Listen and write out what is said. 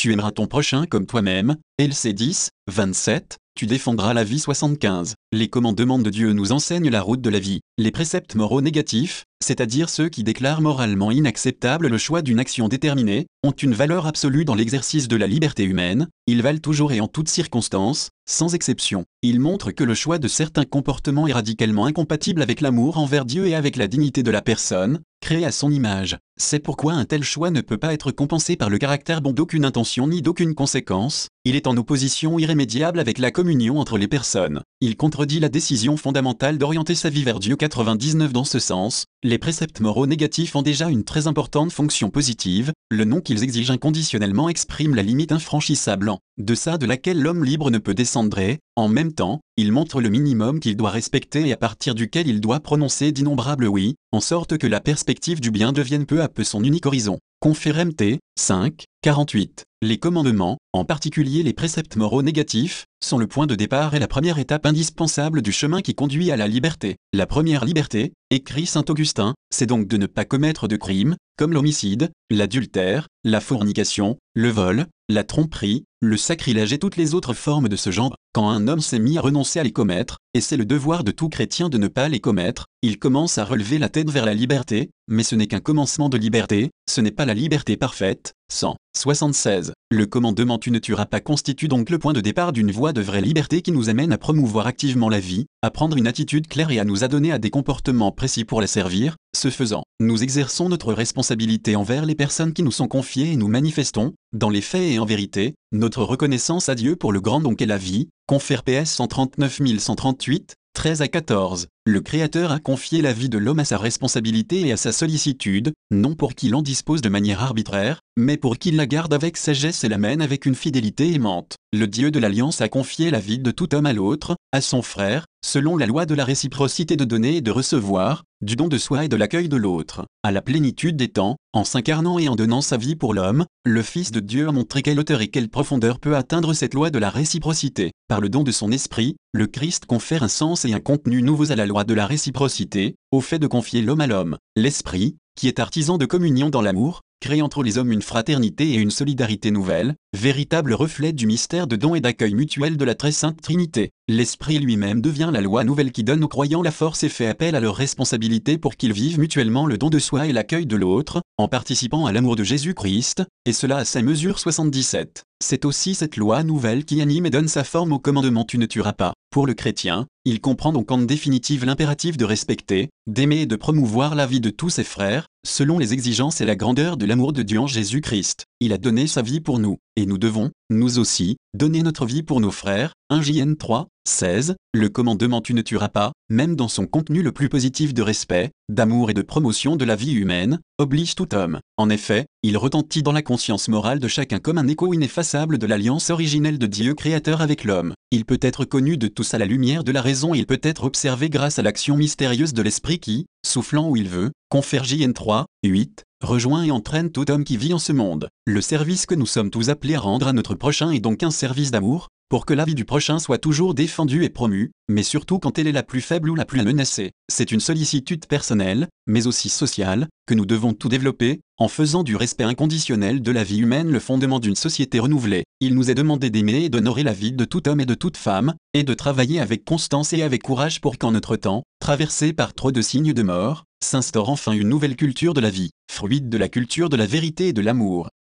tu aimeras ton prochain comme toi-même. LC 10, 27, tu défendras la vie 75. Les commandements de Dieu nous enseignent la route de la vie. Les préceptes moraux négatifs, c'est-à-dire ceux qui déclarent moralement inacceptable le choix d'une action déterminée, ont une valeur absolue dans l'exercice de la liberté humaine, ils valent toujours et en toutes circonstances, sans exception. Ils montrent que le choix de certains comportements est radicalement incompatible avec l'amour envers Dieu et avec la dignité de la personne, créée à son image. C'est pourquoi un tel choix ne peut pas être compensé par le caractère bon d'aucune intention ni d'aucune conséquence, il est en opposition irrémédiable avec la communion entre les personnes. Il contredit la décision fondamentale d'orienter sa vie vers Dieu 99 dans ce sens, les préceptes moraux négatifs ont déjà une très importante fonction positive, le nom qu'ils exigent inconditionnellement exprime la limite infranchissable en deçà de laquelle l'homme libre ne peut descendre et, en même temps, il montre le minimum qu'il doit respecter et à partir duquel il doit prononcer d'innombrables oui, en sorte que la perspective du bien devienne peu à peu son unique horizon. Confère MT, 5, 48. Les commandements, en particulier les préceptes moraux négatifs, sont le point de départ et la première étape indispensable du chemin qui conduit à la liberté. La première liberté, écrit Saint Augustin, c'est donc de ne pas commettre de crimes, comme l'homicide, l'adultère, la fornication, le vol, la tromperie, le sacrilège et toutes les autres formes de ce genre, quand un homme s'est mis à renoncer à les commettre, et c'est le devoir de tout chrétien de ne pas les commettre, il commence à relever la tête vers la liberté, mais ce n'est qu'un commencement de liberté, ce n'est pas la liberté parfaite. 176. Le commandement tu ne tueras pas constitue donc le point de départ d'une voie de vraie liberté qui nous amène à promouvoir activement la vie, à prendre une attitude claire et à nous adonner à des comportements précis pour la servir. Ce faisant, nous exerçons notre responsabilité envers les personnes qui nous sont confiées et nous manifestons, dans les faits et en vérité, notre reconnaissance à Dieu pour le grand don qu'est la vie. Confère PS 139 138, 13 à 14. Le Créateur a confié la vie de l'homme à sa responsabilité et à sa sollicitude, non pour qu'il en dispose de manière arbitraire, mais pour qu'il la garde avec sagesse et la mène avec une fidélité aimante. Le Dieu de l'Alliance a confié la vie de tout homme à l'autre, à son frère, selon la loi de la réciprocité de donner et de recevoir, du don de soi et de l'accueil de l'autre. À la plénitude des temps, en s'incarnant et en donnant sa vie pour l'homme, le Fils de Dieu a montré quelle hauteur et quelle profondeur peut atteindre cette loi de la réciprocité. Par le don de son esprit, le Christ confère un sens et un contenu nouveaux à la loi de la réciprocité, au fait de confier l'homme à l'homme. L'esprit, qui est artisan de communion dans l'amour, crée entre les hommes une fraternité et une solidarité nouvelle, véritable reflet du mystère de don et d'accueil mutuel de la très sainte Trinité. L'Esprit lui-même devient la loi nouvelle qui donne aux croyants la force et fait appel à leur responsabilité pour qu'ils vivent mutuellement le don de soi et l'accueil de l'autre, en participant à l'amour de Jésus-Christ, et cela à sa mesure 77. C'est aussi cette loi nouvelle qui anime et donne sa forme au commandement tu ne tueras pas. Pour le chrétien, il comprend donc en définitive l'impératif de respecter, d'aimer et de promouvoir la vie de tous ses frères, selon les exigences et la grandeur de l'amour de Dieu en Jésus-Christ. Il a donné sa vie pour nous, et nous devons, nous aussi, donner notre vie pour nos frères. 1 JN 3, 16. Le commandement tu ne tueras pas, même dans son contenu le plus positif de respect, d'amour et de promotion de la vie humaine, oblige tout homme. En effet, il retentit dans la conscience morale de chacun comme un écho ineffaçable de l'alliance originelle de Dieu créateur avec l'homme. Il peut être connu de tous à la lumière de la raison et il peut être observé grâce à l'action mystérieuse de l'esprit qui, soufflant où il veut, confère JN 3, 8, rejoint et entraîne tout homme qui vit en ce monde. Le service que nous sommes tous appelés rendre à notre prochain est donc un service d'amour, pour que la vie du prochain soit toujours défendue et promue, mais surtout quand elle est la plus faible ou la plus menacée. C'est une sollicitude personnelle, mais aussi sociale, que nous devons tout développer, en faisant du respect inconditionnel de la vie humaine le fondement d'une société renouvelée. Il nous est demandé d'aimer et d'honorer la vie de tout homme et de toute femme, et de travailler avec constance et avec courage pour qu'en notre temps, traversé par trop de signes de mort, s'instaure enfin une nouvelle culture de la vie, fruit de la culture de la vérité et de l'amour.